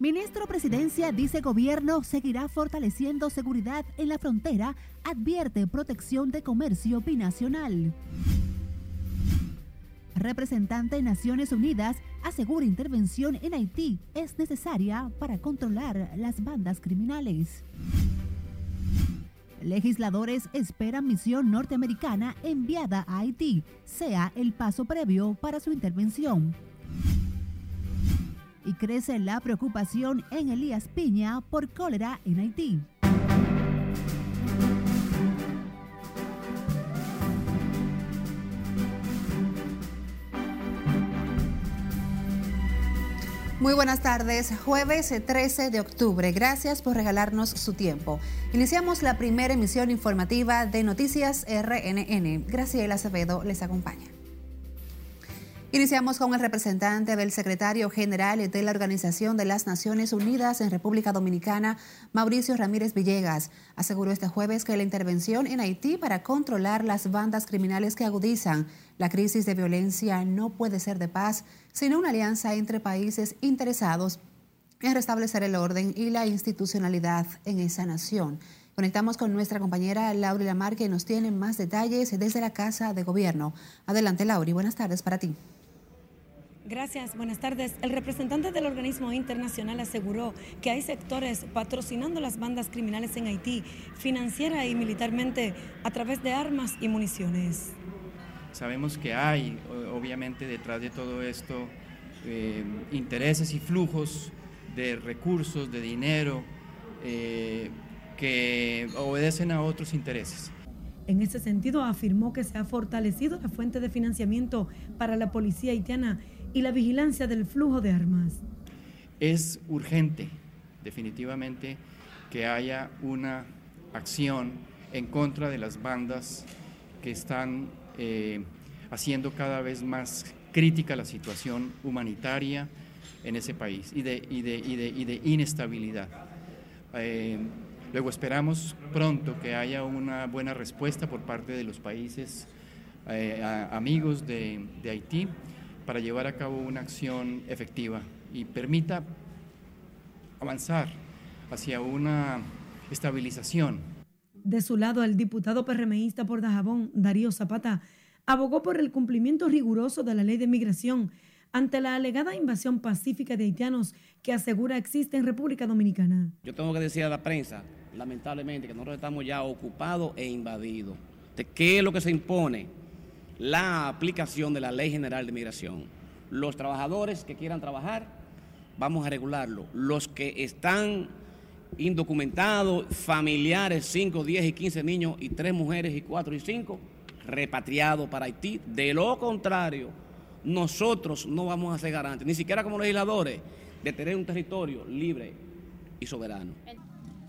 Ministro Presidencia dice gobierno seguirá fortaleciendo seguridad en la frontera, advierte protección de comercio binacional. Representante de Naciones Unidas asegura intervención en Haití es necesaria para controlar las bandas criminales. Legisladores esperan misión norteamericana enviada a Haití sea el paso previo para su intervención y crece la preocupación en Elías Piña por cólera en Haití. Muy buenas tardes, jueves 13 de octubre. Gracias por regalarnos su tiempo. Iniciamos la primera emisión informativa de Noticias RNN. Graciela Acevedo les acompaña. Iniciamos con el representante del secretario general de la Organización de las Naciones Unidas en República Dominicana, Mauricio Ramírez Villegas. Aseguró este jueves que la intervención en Haití para controlar las bandas criminales que agudizan la crisis de violencia no puede ser de paz, sino una alianza entre países interesados en restablecer el orden y la institucionalidad en esa nación. Conectamos con nuestra compañera Lauri Lamar, que nos tiene más detalles desde la Casa de Gobierno. Adelante, Lauri. Buenas tardes para ti. Gracias, buenas tardes. El representante del organismo internacional aseguró que hay sectores patrocinando las bandas criminales en Haití, financiera y militarmente, a través de armas y municiones. Sabemos que hay, obviamente, detrás de todo esto, eh, intereses y flujos de recursos, de dinero, eh, que obedecen a otros intereses. En ese sentido, afirmó que se ha fortalecido la fuente de financiamiento para la policía haitiana y la vigilancia del flujo de armas. Es urgente, definitivamente, que haya una acción en contra de las bandas que están eh, haciendo cada vez más crítica la situación humanitaria en ese país y de, y de, inestabilidad. Eh, luego esperamos pronto que haya una buena respuesta por parte de los países eh, amigos de Haití para llevar a cabo una acción efectiva y permita avanzar hacia una estabilización. De su lado, el diputado PRMista por Dajabón, Darío Zapata, abogó por el cumplimiento riguroso de la ley de migración ante la alegada invasión pacífica de haitianos que asegura existe en República Dominicana. Yo tengo que decir a la prensa, lamentablemente, que nosotros estamos ya ocupados e invadidos. ¿De qué es lo que se impone? La aplicación de la Ley General de Migración. Los trabajadores que quieran trabajar, vamos a regularlo. Los que están indocumentados, familiares, 5, 10 y 15 niños y 3 mujeres y 4 y 5, repatriados para Haití. De lo contrario, nosotros no vamos a ser garantes, ni siquiera como legisladores, de tener un territorio libre y soberano.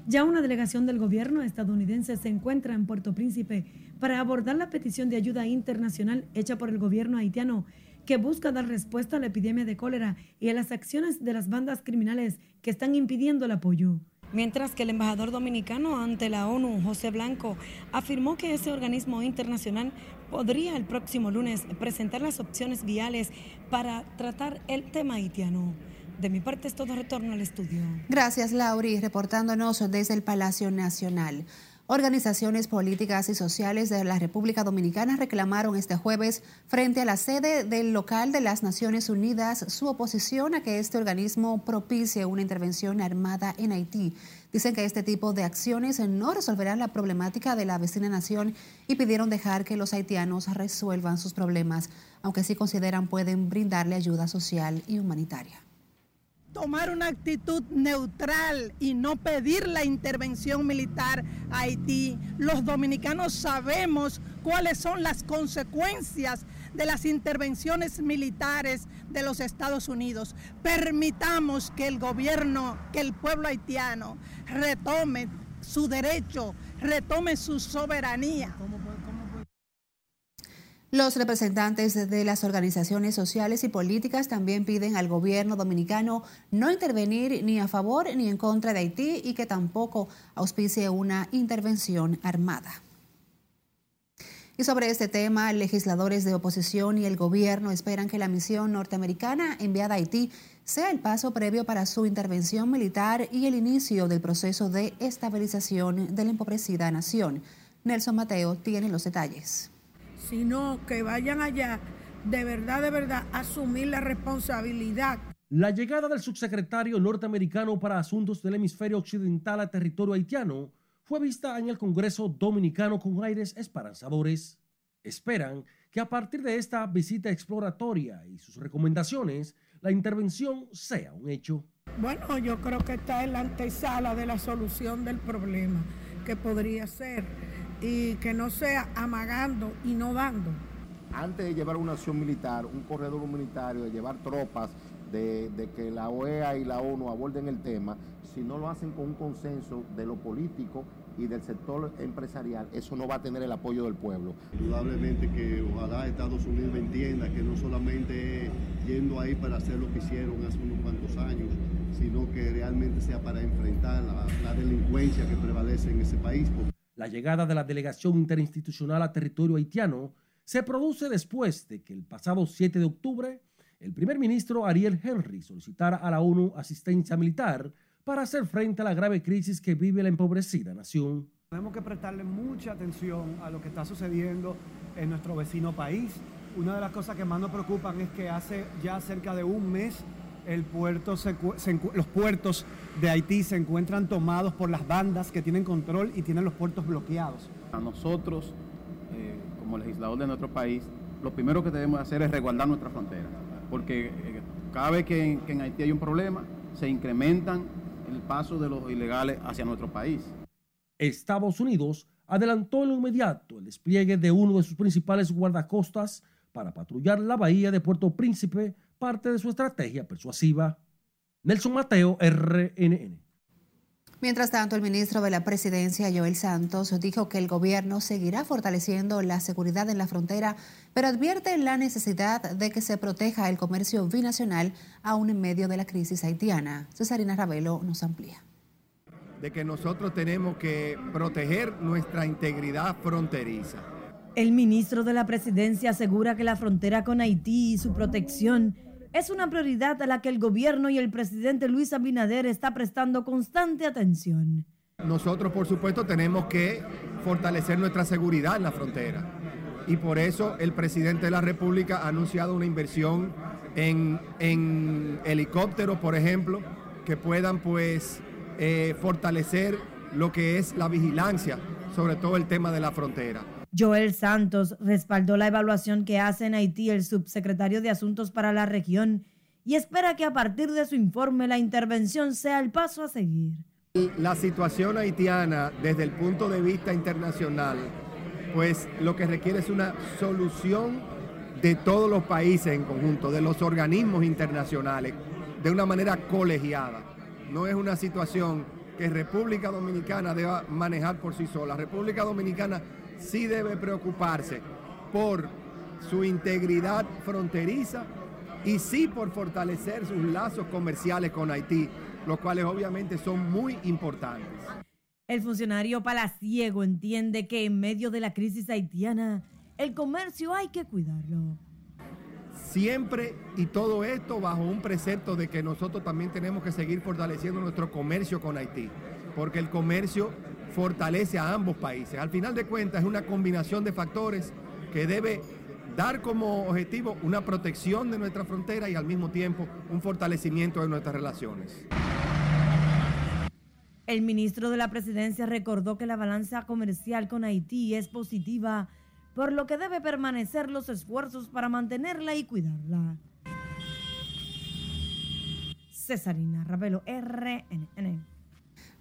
Ya una delegación del gobierno estadounidense se encuentra en Puerto Príncipe para abordar la petición de ayuda internacional hecha por el gobierno haitiano que busca dar respuesta a la epidemia de cólera y a las acciones de las bandas criminales que están impidiendo el apoyo. Mientras que el embajador dominicano ante la ONU, José Blanco, afirmó que ese organismo internacional podría el próximo lunes presentar las opciones viales para tratar el tema haitiano. De mi parte es todo retorno al estudio. Gracias, Lauri, reportándonos desde el Palacio Nacional. Organizaciones políticas y sociales de la República Dominicana reclamaron este jueves frente a la sede del local de las Naciones Unidas su oposición a que este organismo propicie una intervención armada en Haití. Dicen que este tipo de acciones no resolverán la problemática de la vecina nación y pidieron dejar que los haitianos resuelvan sus problemas, aunque sí consideran pueden brindarle ayuda social y humanitaria tomar una actitud neutral y no pedir la intervención militar a Haití. Los dominicanos sabemos cuáles son las consecuencias de las intervenciones militares de los Estados Unidos. Permitamos que el gobierno, que el pueblo haitiano retome su derecho, retome su soberanía. Los representantes de las organizaciones sociales y políticas también piden al gobierno dominicano no intervenir ni a favor ni en contra de Haití y que tampoco auspicie una intervención armada. Y sobre este tema, legisladores de oposición y el gobierno esperan que la misión norteamericana enviada a Haití sea el paso previo para su intervención militar y el inicio del proceso de estabilización de la empobrecida nación. Nelson Mateo tiene los detalles. Sino que vayan allá, de verdad, de verdad, asumir la responsabilidad. La llegada del subsecretario norteamericano para Asuntos del Hemisferio Occidental a territorio haitiano fue vista en el Congreso Dominicano con aires esperanzadores. Esperan que a partir de esta visita exploratoria y sus recomendaciones, la intervención sea un hecho. Bueno, yo creo que está en la antesala de la solución del problema, que podría ser, y que no sea amagando y no dando. Antes de llevar una acción militar, un corredor humanitario, de llevar tropas, de, de, que la OEA y la ONU aborden el tema, si no lo hacen con un consenso de lo político y del sector empresarial, eso no va a tener el apoyo del pueblo. Indudablemente que ojalá Estados Unidos entienda que no solamente yendo ahí para hacer lo que hicieron hace unos cuantos años, sino que realmente sea para enfrentar la, la delincuencia que prevalece en ese país. La llegada de la delegación interinstitucional a territorio haitiano se produce después de que el pasado 7 de octubre el primer ministro Ariel Henry solicitara a la ONU asistencia militar para hacer frente a la grave crisis que vive la empobrecida nación. Tenemos que prestarle mucha atención a lo que está sucediendo en nuestro vecino país. Una de las cosas que más nos preocupan es que hace ya cerca de un mes el puerto se, se, los puertos de Haití se encuentran tomados por las bandas que tienen control y tienen los puertos bloqueados. A nosotros, eh, como legislador de nuestro país, lo primero que debemos hacer es resguardar nuestra frontera porque eh, cada vez que, que en Haití hay un problema, se incrementan el paso de los ilegales hacia nuestro país. Estados Unidos adelantó en lo inmediato el despliegue de uno de sus principales guardacostas para patrullar la bahía de Puerto Príncipe, parte de su estrategia persuasiva. Nelson Mateo, RNN. Mientras tanto, el ministro de la Presidencia, Joel Santos, dijo que el gobierno seguirá fortaleciendo la seguridad en la frontera, pero advierte la necesidad de que se proteja el comercio binacional aún en medio de la crisis haitiana. Cesarina Ravelo nos amplía. De que nosotros tenemos que proteger nuestra integridad fronteriza. El ministro de la Presidencia asegura que la frontera con Haití y su protección es una prioridad a la que el gobierno y el presidente Luis Abinader está prestando constante atención. Nosotros, por supuesto, tenemos que fortalecer nuestra seguridad en la frontera. Y por eso el presidente de la República ha anunciado una inversión en, helicópteros, por ejemplo, que puedan pues eh, fortalecer lo que es la vigilancia, sobre todo el tema de la frontera. Joel Santos respaldó la evaluación que hace en Haití el subsecretario de Asuntos para la región y espera que a partir de su informe la intervención sea el paso a seguir. La situación haitiana desde el punto de vista internacional, pues lo que requiere es una solución de todos los países en conjunto, de los organismos internacionales, de una manera colegiada. No es una situación que República Dominicana deba manejar por sí sola. República Dominicana sí debe preocuparse por su integridad fronteriza y sí por fortalecer sus lazos comerciales con Haití, los cuales obviamente son muy importantes. El funcionario palaciego entiende que en medio de la crisis haitiana, el comercio hay que cuidarlo. Siempre y todo esto bajo un precepto de que nosotros también tenemos que seguir fortaleciendo nuestro comercio con Haití, porque el comercio fortalece a ambos países. Al final de cuentas es una combinación de factores que debe dar como objetivo una protección de nuestra frontera y al mismo tiempo un fortalecimiento de nuestras relaciones. El ministro de la Presidencia recordó que la balanza comercial con Haití es positiva, por lo que debe permanecer los esfuerzos para mantenerla y cuidarla. Cesarina Ravelo, RNN.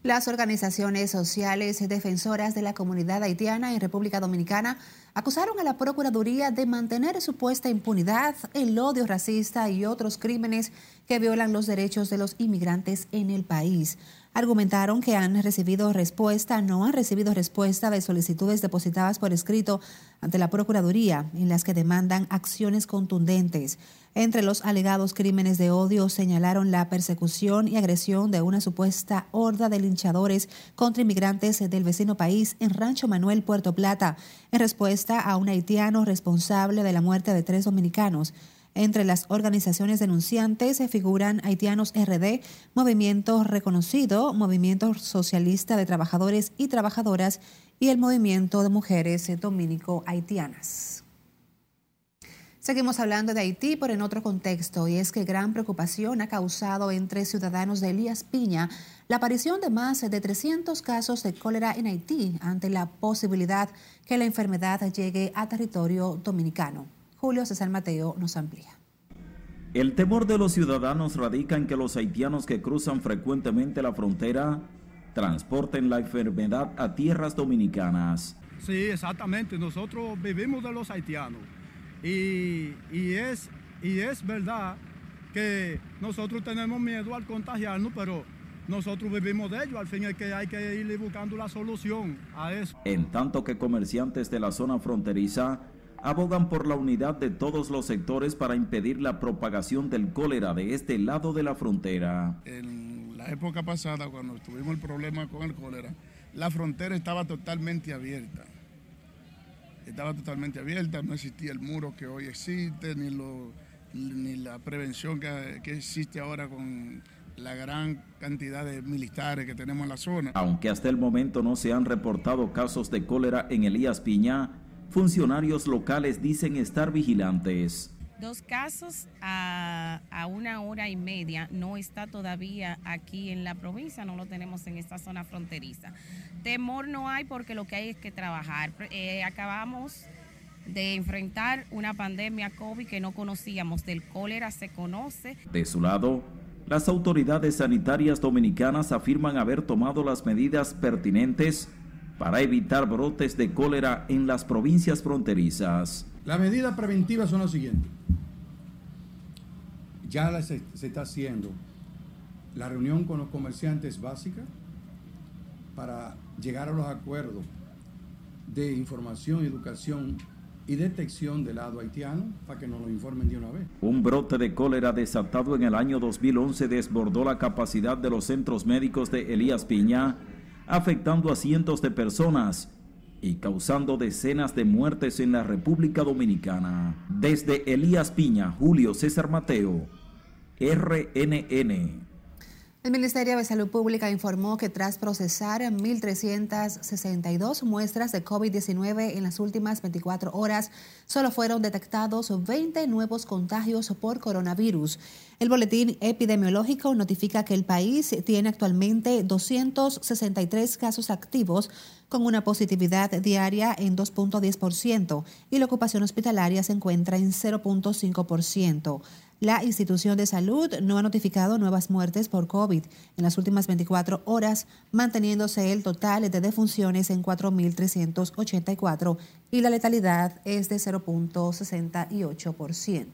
Las organizaciones sociales defensoras de la comunidad haitiana en República Dominicana acusaron a la Procuraduría de mantener supuesta impunidad, el odio racista y otros crímenes que violan los derechos de los inmigrantes en el país. Argumentaron que han recibido respuesta, no han recibido respuesta de solicitudes depositadas por escrito ante la Procuraduría en las que demandan acciones contundentes. Entre los alegados crímenes de odio señalaron la persecución y agresión de una supuesta horda de linchadores contra inmigrantes del vecino país en Rancho Manuel, Puerto Plata, en respuesta a un haitiano responsable de la muerte de tres dominicanos. Entre las organizaciones denunciantes se figuran Haitianos RD, Movimiento Reconocido, Movimiento Socialista de Trabajadores y Trabajadoras y el Movimiento de Mujeres Dominico-Haitianas. Seguimos hablando de Haití, pero en otro contexto, y es que gran preocupación ha causado entre ciudadanos de Elías Piña la aparición de más de 300 casos de cólera en Haití ante la posibilidad que la enfermedad llegue a territorio dominicano. Julio César Mateo nos amplía. El temor de los ciudadanos radica en que los haitianos que cruzan frecuentemente la frontera transporten la enfermedad a tierras dominicanas. Sí, exactamente. Nosotros vivimos de los haitianos. Y, es, y es verdad que nosotros tenemos miedo al contagiarnos, pero nosotros vivimos de ello. Al fin es que hay que ir buscando la solución a eso. En tanto que comerciantes de la zona fronteriza abogan por la unidad de todos los sectores para impedir la propagación del cólera de este lado de la frontera. En la época pasada, cuando tuvimos el problema con el cólera, la frontera estaba totalmente abierta. Estaba totalmente abierta, no existía el muro que hoy existe, ni, lo, ni la prevención que, que existe ahora con la gran cantidad de militares que tenemos en la zona. Aunque hasta el momento no se han reportado casos de cólera en Elías Piña, funcionarios locales dicen estar vigilantes. Dos casos a, una hora y media no está todavía aquí en la provincia, no lo tenemos en esta zona fronteriza. Temor no hay porque lo que hay es que trabajar. Eh, acabamos de enfrentar una pandemia COVID que no conocíamos, del cólera se conoce. De su lado, las autoridades sanitarias dominicanas afirman haber tomado las medidas pertinentes para evitar brotes de cólera en las provincias fronterizas. Las medidas preventivas son las siguientes. Ya se, está haciendo la reunión con los comerciantes básica para llegar a los acuerdos de información, educación y detección del lado haitiano para que nos lo informen de una vez. Un brote de cólera desatado en el año 2011 desbordó la capacidad de los centros médicos de Elías Piña afectando a cientos de personas y causando decenas de muertes en la República Dominicana. Desde Elías Piña, Julio César Mateo, RNN. El Ministerio de Salud Pública informó que tras procesar 1.362 muestras de COVID-19 en las últimas 24 horas, solo fueron detectados 20 nuevos contagios por coronavirus. El boletín epidemiológico notifica que el país tiene actualmente 263 casos activos con una positividad diaria en 2.10% y la ocupación hospitalaria se encuentra en 0.5%. La institución de salud no ha notificado nuevas muertes por COVID en las últimas 24 horas, manteniéndose el total de defunciones en 4.384 y la letalidad es de 0.68%.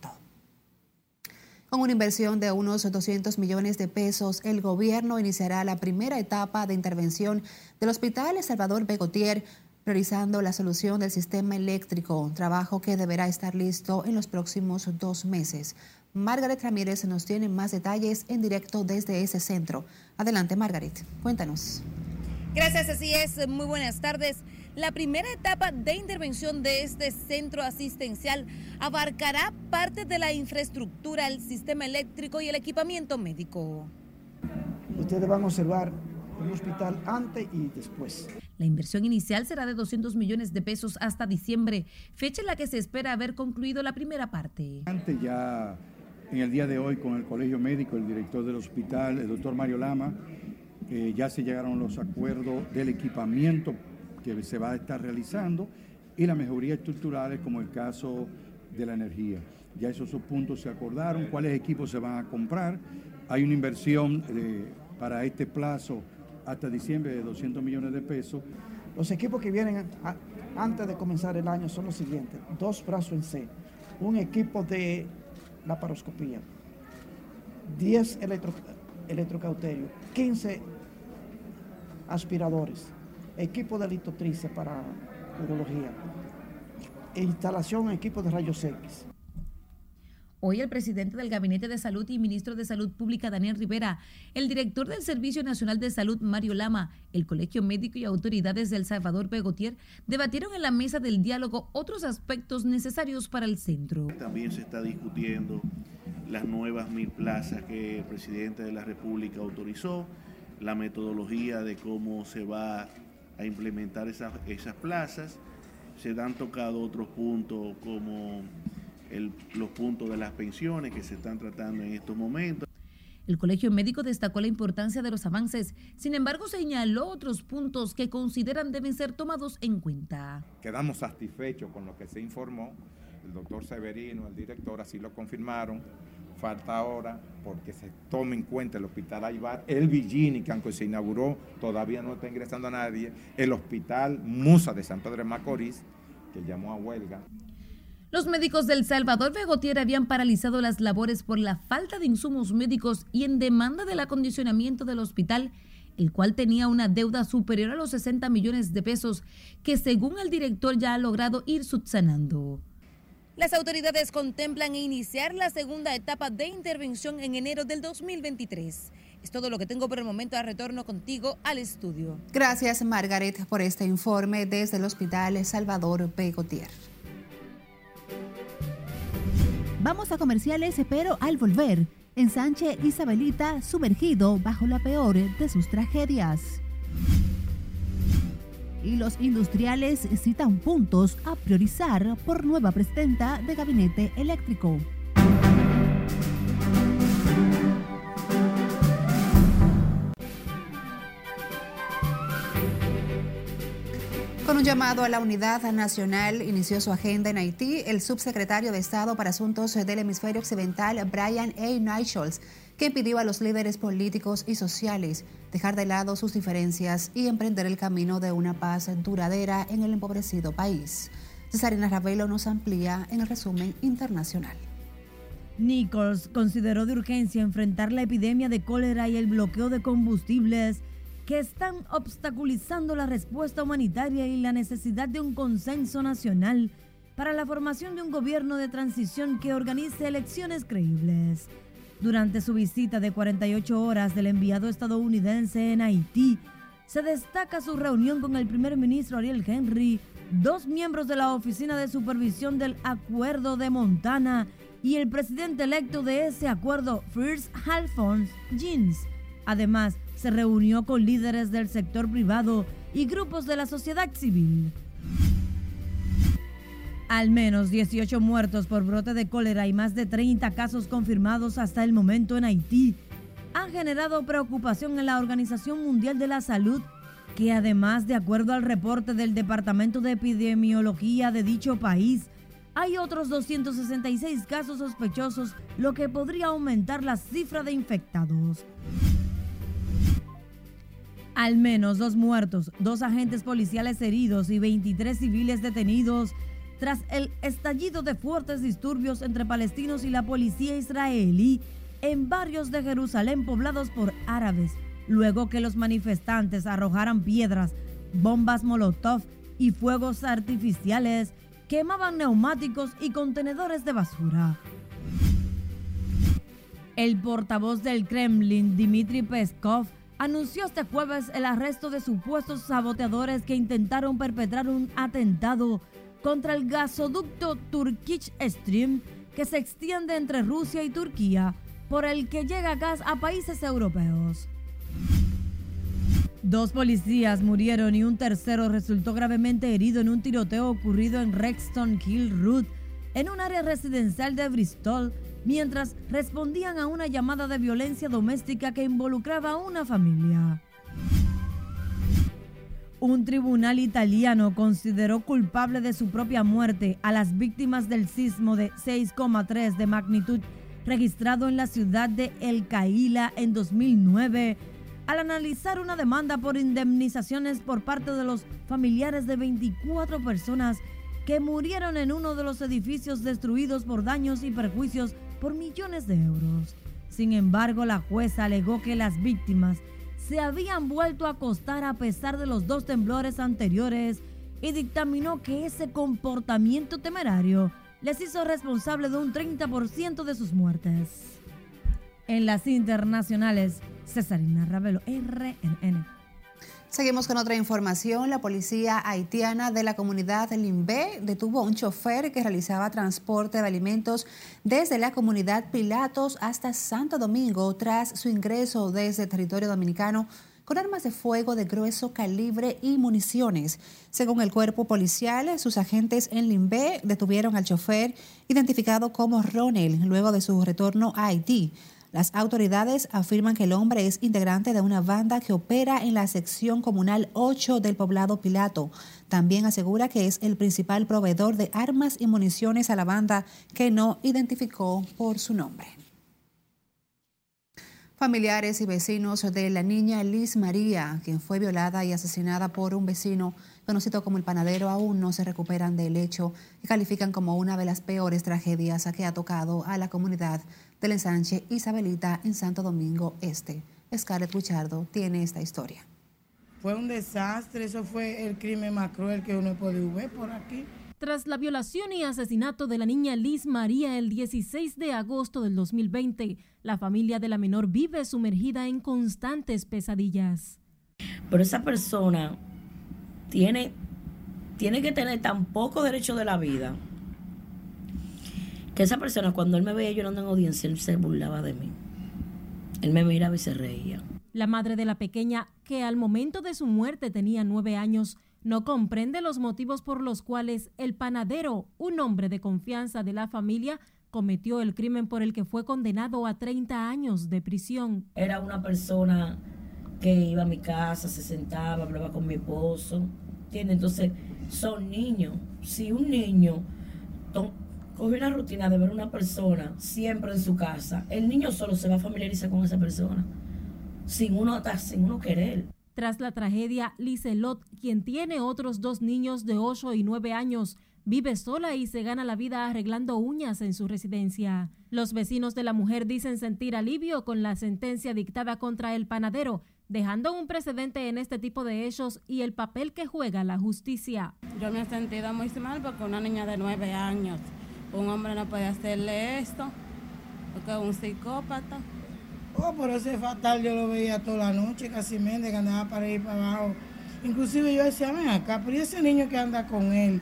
Con una inversión de unos 200 millones de pesos, el gobierno iniciará la primera etapa de intervención del Hospital Salvador Begotier priorizando la solución del sistema eléctrico, trabajo que deberá estar listo en los próximos dos meses. Margaret Ramírez nos tiene más detalles en directo desde ese centro. Adelante, Margaret, cuéntanos. Gracias, así es. Muy buenas tardes. La primera etapa de intervención de este centro asistencial abarcará parte de la infraestructura, el sistema eléctrico y el equipamiento médico. Ustedes van a observar un hospital antes y después. La inversión inicial será de 200 millones de pesos hasta diciembre, fecha en la que se espera haber concluido la primera parte. Antes ya en el día de hoy con el Colegio Médico, el director del hospital, el doctor Mario Lama, eh, ya se llegaron los acuerdos del equipamiento que se va a estar realizando y las mejorías estructurales como el caso de la energía. Ya esos puntos se acordaron, cuáles equipos se van a comprar. Hay una inversión eh, para este plazo hasta diciembre de 200 millones de pesos. Los equipos que vienen antes de comenzar el año son los siguientes. Dos brazos en C, un equipo de la paroscopía, 10 electro, electrocauterios, 15 aspiradores, equipo de litotrice para urología, instalación equipo de rayos X. Hoy el presidente del Gabinete de Salud y ministro de Salud Pública, Daniel Rivera, el director del Servicio Nacional de Salud, Mario Lama, el Colegio Médico y autoridades del Salvador Pegotier debatieron en la mesa del diálogo otros aspectos necesarios para el centro. También se está discutiendo las nuevas mil plazas que el presidente de la República autorizó, la metodología de cómo se va a implementar esas, esas plazas. Se han tocado otros puntos como el, los puntos de las pensiones que se están tratando en estos momentos. El Colegio Médico destacó la importancia de los avances, sin embargo señaló otros puntos que consideran deben ser tomados en cuenta. Quedamos satisfechos con lo que se informó, el doctor Severino, el director, así lo confirmaron. Falta ahora porque se tome en cuenta el hospital Aybar, el Villini, que aunque se inauguró, todavía no está ingresando a nadie, el hospital Musa de San Pedro de Macorís, que llamó a huelga. Los médicos del Salvador Begotier habían paralizado las labores por la falta de insumos médicos y en demanda del acondicionamiento del hospital, el cual tenía una deuda superior a los 60 millones de pesos, que según el director ya ha logrado ir subsanando. Las autoridades contemplan iniciar la segunda etapa de intervención en enero del 2023. Es todo lo que tengo por el momento. A retorno contigo al estudio. Gracias, Margaret, por este informe desde el Hospital Salvador Begotier. Vamos a comerciales, pero al volver, ensanche Isabelita sumergido bajo la peor de sus tragedias. Y los industriales citan puntos a priorizar por nueva presidenta de gabinete eléctrico. Un llamado a la unidad nacional inició su agenda en Haití el subsecretario de Estado para Asuntos del Hemisferio Occidental, Brian A. Nichols, que pidió a los líderes políticos y sociales dejar de lado sus diferencias y emprender el camino de una paz duradera en el empobrecido país. Cesarina Ravelo nos amplía en el resumen internacional. Nichols consideró de urgencia enfrentar la epidemia de cólera y el bloqueo de combustibles que están obstaculizando la respuesta humanitaria y la necesidad de un consenso nacional para la formación de un gobierno de transición que organice elecciones creíbles. Durante su visita de 48 horas del enviado estadounidense en Haití, se destaca su reunión con el primer ministro Ariel Henry, dos miembros de la Oficina de Supervisión del Acuerdo de Montana y el presidente electo de ese acuerdo, First Alphonse Jeans. Además, se reunió con líderes del sector privado y grupos de la sociedad civil. Al menos 18 muertos por brote de cólera y más de 30 casos confirmados hasta el momento en Haití han generado preocupación en la Organización Mundial de la Salud, que además, de acuerdo al reporte del Departamento de Epidemiología de dicho país, hay otros 266 casos sospechosos, lo que podría aumentar la cifra de infectados. Al menos dos muertos, dos agentes policiales heridos y 23 civiles detenidos tras el estallido de fuertes disturbios entre palestinos y la policía israelí en barrios de Jerusalén poblados por árabes, luego que los manifestantes arrojaran piedras, bombas molotov y fuegos artificiales, quemaban neumáticos y contenedores de basura. El portavoz del Kremlin, Dmitry Peskov, anunció este jueves el arresto de supuestos saboteadores que intentaron perpetrar un atentado contra el gasoducto Turkish Stream que se extiende entre Rusia y Turquía, por el que llega gas a países europeos. Dos policías murieron y un tercero resultó gravemente herido en un tiroteo ocurrido en Rexton Hill Road, en un área residencial de Bristol, mientras respondían a una llamada de violencia doméstica que involucraba a una familia. Un tribunal italiano consideró culpable de su propia muerte a las víctimas del sismo de 6,3 de magnitud registrado en la ciudad de El Caila en 2009 al analizar una demanda por indemnizaciones por parte de los familiares de 24 personas que murieron en uno de los edificios destruidos por daños y perjuicios por millones de euros. Sin embargo, la jueza alegó que las víctimas se habían vuelto a acostar a pesar de los dos temblores anteriores y dictaminó que ese comportamiento temerario les hizo responsable de un 30% de sus muertes. En las internacionales, Cesarina Ravelo, RNN. Seguimos con otra información. La policía haitiana de la comunidad Limbe detuvo a un chofer que realizaba transporte de alimentos desde la comunidad Pilatos hasta Santo Domingo tras su ingreso desde territorio dominicano con armas de fuego de grueso calibre y municiones. Según el cuerpo policial, sus agentes en Limbe detuvieron al chofer identificado como Ronel luego de su retorno a Haití. Las autoridades afirman que el hombre es integrante de una banda que opera en la sección comunal 8 del poblado Pilato. También asegura que es el principal proveedor de armas y municiones a la banda que no identificó por su nombre. Familiares y vecinos de la niña Liz María, quien fue violada y asesinada por un vecino conocido como el panadero, aún no se recuperan del hecho y califican como una de las peores tragedias que ha tocado a la comunidad del ensanche Isabelita en Santo Domingo Este. Scarlett Buchardo tiene esta historia. Fue un desastre, eso fue el crimen más cruel que uno puede ver por aquí. Tras la violación y asesinato de la niña Liz María el 16 de agosto del 2020, la familia de la menor vive sumergida en constantes pesadillas. Pero esa persona tiene, tiene que tener tan poco derecho de la vida que esa persona cuando él me veía llorando en audiencia, él se burlaba de mí. Él me miraba y se reía. La madre de la pequeña, que al momento de su muerte tenía nueve años, no comprende los motivos por los cuales el panadero, un hombre de confianza de la familia, cometió el crimen por el que fue condenado a 30 años de prisión. Era una persona que iba a mi casa, se sentaba, hablaba con mi esposo. ¿Entiendes? Entonces, son niños. Si un niño coge una rutina de ver una persona siempre en su casa, el niño solo se va a familiarizar con esa persona, sin uno, sin uno querer. Tras la tragedia, Liselot, quien tiene otros dos niños de 8 y 9 años, vive sola y se gana la vida arreglando uñas en su residencia. Los vecinos de la mujer dicen sentir alivio con la sentencia dictada contra el panadero, dejando un precedente en este tipo de hechos y el papel que juega la justicia. Yo me he sentido muy mal porque una niña de 9 años un hombre no puede hacerle esto, porque es un psicópata. Oh, pero ese fatal yo lo veía toda la noche, casi mente que andaba para ir para abajo. Inclusive yo decía, ven acá, pero ese niño que anda con él?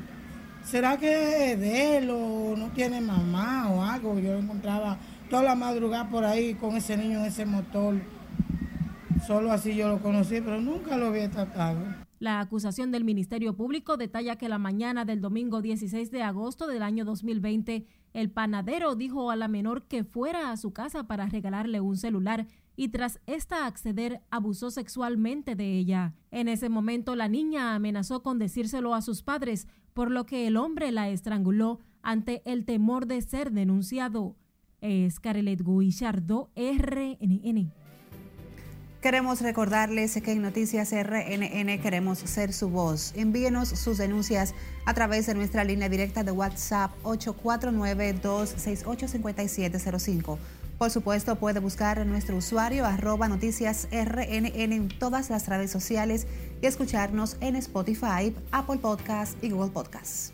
¿Será que es de él o no tiene mamá o algo? Yo lo encontraba toda la madrugada por ahí con ese niño en ese motor. Solo así yo lo conocí, pero nunca lo había tratado. La acusación del Ministerio Público detalla que la mañana del domingo 16 de agosto del año 2020, el panadero dijo a la menor que fuera a su casa para regalarle un celular y tras esta acceder abusó sexualmente de ella. En ese momento la niña amenazó con decírselo a sus padres, por lo que el hombre la estranguló ante el temor de ser denunciado. Es Carelet Guillardo, RNN. Queremos recordarles que en Noticias RNN queremos ser su voz. Envíenos sus denuncias a través de nuestra línea directa de WhatsApp 849-268-5705. Por supuesto, puede buscar nuestro usuario arroba noticias RNN en todas las redes sociales y escucharnos en Spotify, Apple Podcasts y Google Podcasts.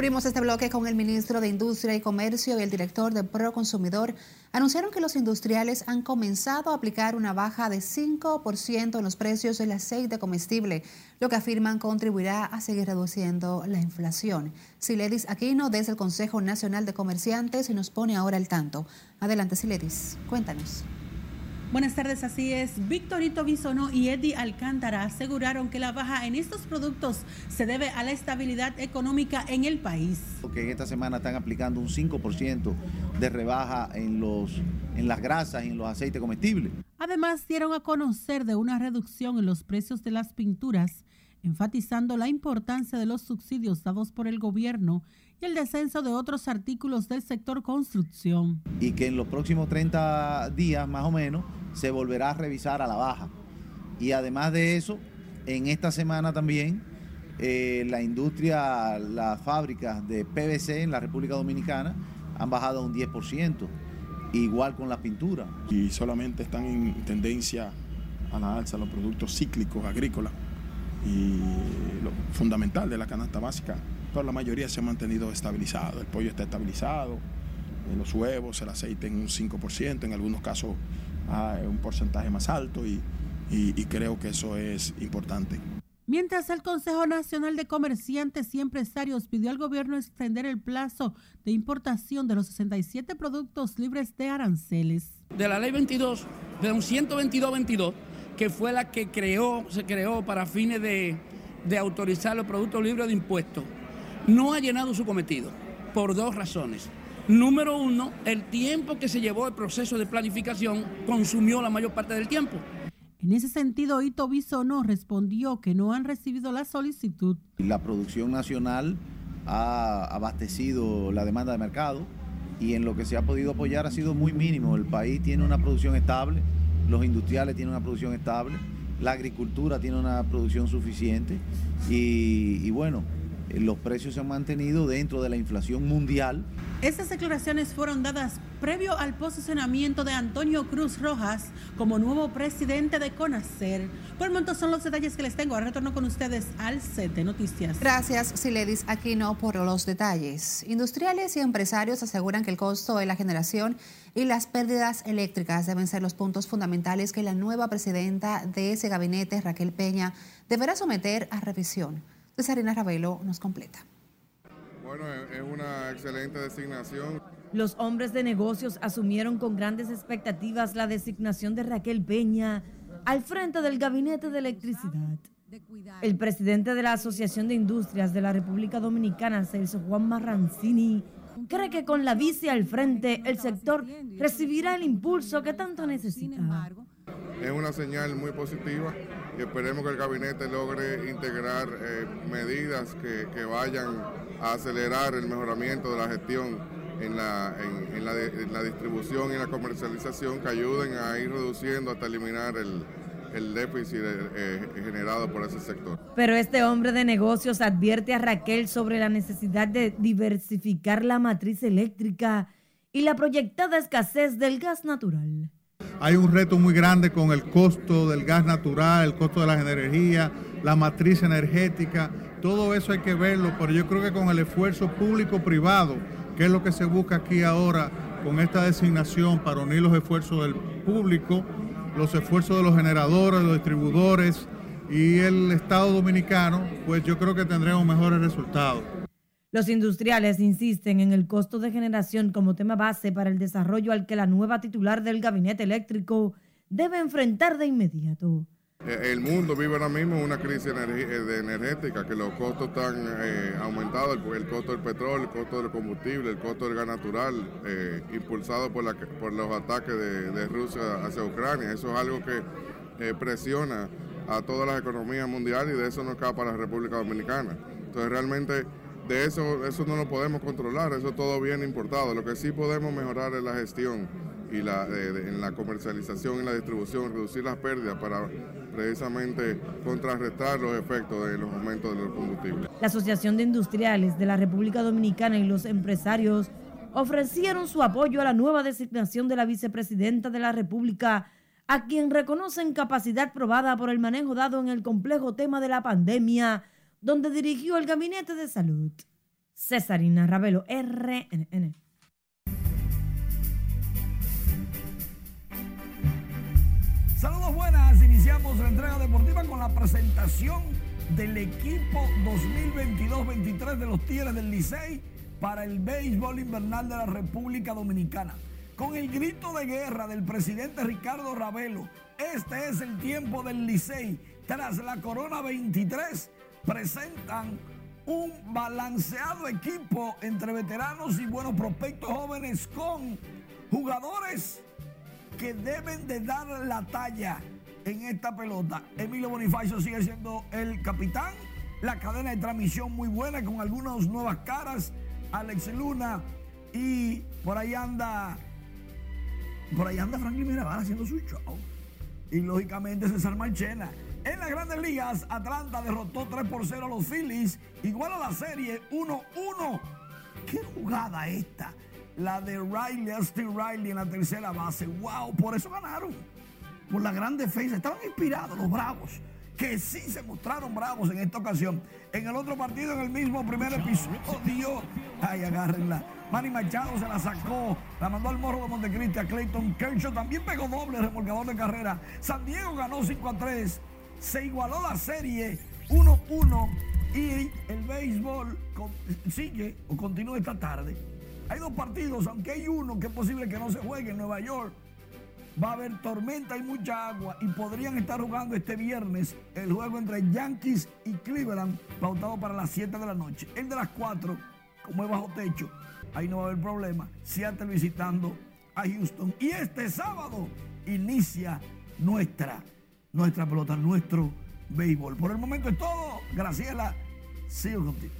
Abrimos este bloque con el ministro de Industria y Comercio y el director de Proconsumidor. Anunciaron que los industriales han comenzado a aplicar una baja de 5% en los precios del aceite comestible, lo que afirman contribuirá a seguir reduciendo la inflación. Siledis Aquino, desde el Consejo Nacional de Comerciantes, nos pone ahora al tanto. Adelante, Siledis, cuéntanos. Buenas tardes, así es. Victorito Bisonó y Eddie Alcántara aseguraron que la baja en estos productos se debe a la estabilidad económica en el país. Que en esta semana están aplicando un 5% de rebaja en, los, en las grasas y en los aceites comestibles. Además, dieron a conocer de una reducción en los precios de las pinturas, enfatizando la importancia de los subsidios dados por el gobierno y el descenso de otros artículos del sector construcción. Y que en los próximos 30 días más o menos se volverá a revisar a la baja. Y además de eso, en esta semana también eh, la industria, las fábricas de PVC en la República Dominicana han bajado un 10%, igual con la pintura. Y solamente están en tendencia a la alza los productos cíclicos agrícolas y lo fundamental de la canasta básica, pero la mayoría se ha mantenido estabilizado. El pollo está estabilizado, eh, los huevos, el aceite en un 5%, en algunos casos hay un porcentaje más alto y, y creo que eso es importante. Mientras el Consejo Nacional de Comerciantes y Empresarios pidió al gobierno extender el plazo de importación de los 67 productos libres de aranceles. De la ley 22, de un 122-22, que fue la que creó, se creó para fines de, de autorizar los productos libres de impuestos, no ha llenado su cometido por dos razones. Número uno, el tiempo que se llevó el proceso de planificación consumió la mayor parte del tiempo. En ese sentido, Ito Bisono respondió que no han recibido la solicitud. La producción nacional ha abastecido la demanda de mercado y en lo que se ha podido apoyar ha sido muy mínimo. El país tiene una producción estable, los industriales tienen una producción estable, la agricultura tiene una producción suficiente y, y bueno, los precios se han mantenido dentro de la inflación mundial. Estas declaraciones fueron dadas previo al posicionamiento de Antonio Cruz Rojas como nuevo presidente de CONACER. Por el momento son los detalles que les tengo. Ahora retorno con ustedes al set de noticias. Gracias, Siledis Aquino, por los detalles. Industriales y empresarios aseguran que el costo de la generación y las pérdidas eléctricas deben ser los puntos fundamentales que la nueva presidenta de ese gabinete, Raquel Peña, deberá someter a revisión. Cesarina Ravelo nos completa. Bueno, es una excelente designación. Los hombres de negocios asumieron con grandes expectativas la designación de Raquel Peña al frente del Gabinete de Electricidad. El presidente de la Asociación de Industrias de la República Dominicana, Celso Juan Marrancini, cree que con la vice al frente el sector recibirá el impulso que tanto necesita. Es una señal muy positiva y esperemos que el gabinete logre integrar eh, medidas que, que, vayan a acelerar el mejoramiento de la gestión en la, en, la, distribución y la comercialización que ayuden a ir reduciendo hasta eliminar el, el déficit eh, generado por ese sector. Pero este hombre de negocios advierte a Raquel sobre la necesidad de diversificar la matriz eléctrica y la proyectada escasez del gas natural. Hay un reto muy grande con el costo del gas natural, el costo de las energías, la matriz energética, todo eso hay que verlo, pero yo creo que con el esfuerzo público-privado, que es lo que se busca aquí ahora con esta designación para unir los esfuerzos del público, los esfuerzos de los generadores, los distribuidores y el Estado dominicano, pues yo creo que tendremos mejores resultados. Los industriales insisten en el costo de generación como tema base para el desarrollo al que la nueva titular del gabinete eléctrico debe enfrentar de inmediato. El mundo vive ahora mismo una crisis energética, que los costos están eh, aumentados, el, costo del petróleo, el costo del combustible, el costo del gas natural, eh, impulsado por, la, por, los ataques de, de, Rusia hacia Ucrania. Eso es algo que eh, presiona a todas las economías mundiales y de eso no escapa la República Dominicana. Entonces realmente de eso, eso no lo podemos controlar, eso todo viene importado. Lo que sí podemos mejorar es la gestión y la, en la comercialización y la distribución, reducir las pérdidas para precisamente contrarrestar los efectos de los aumentos de los combustibles. La Asociación de Industriales de la República Dominicana y los empresarios ofrecieron su apoyo a la nueva designación de la vicepresidenta de la República, a quien reconocen capacidad probada por el manejo dado en el complejo tema de la pandemia donde dirigió el Gabinete de Salud. Cesarina Ravelo, RNN. Saludos buenas, iniciamos la entrega deportiva con la presentación del equipo 2022-23 de los Tigres del Licey para el béisbol invernal de la República Dominicana. Con el grito de guerra del presidente Ricardo Ravelo, este es el tiempo del Licey tras la Corona 23 presentan un balanceado equipo entre veteranos y buenos prospectos jóvenes con jugadores que deben de dar la talla en esta pelota. Emilio Bonifacio sigue siendo el capitán. La cadena de transmisión muy buena con algunas nuevas caras. Alex Luna y por ahí anda, por ahí anda Franklin Mirabal haciendo su show. Y lógicamente César Marchena En las grandes ligas, Atlanta derrotó 3 por 0 a los Phillies, igual a la serie 1-1. ¿Qué jugada esta? La de Riley, Austin Riley en la tercera base. ¡Wow! Por eso ganaron. Por la gran defensa. Estaban inspirados los bravos que sí se mostraron bravos en esta ocasión. En el otro partido, en el mismo primer episodio, ay, agárrenla. Manny Machado se la sacó, la mandó al morro de Montecristi a Clayton Kershaw, también pegó doble remolcador de carrera. San Diego ganó 5 a 3, se igualó la serie 1-1 y el béisbol sigue o continúa esta tarde. Hay dos partidos, aunque hay uno que es posible que no se juegue en Nueva York va a haber tormenta y mucha agua y podrían estar jugando este viernes el juego entre Yankees y Cleveland, pautado para las 7 de la noche. El de las 4, como es bajo techo, ahí no va a haber problema. Seattle visitando a Houston. Y este sábado inicia nuestra, nuestra pelota, nuestro béisbol. Por el momento es todo. Graciela, sigo contigo.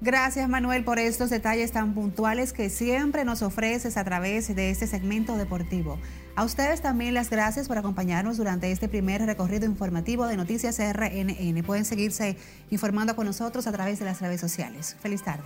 Gracias Manuel por estos detalles tan puntuales que siempre nos ofreces a través de este segmento deportivo. A ustedes también las gracias por acompañarnos durante este primer recorrido informativo de Noticias RNN. Pueden seguirse informando con nosotros a través de las redes sociales. Feliz tarde.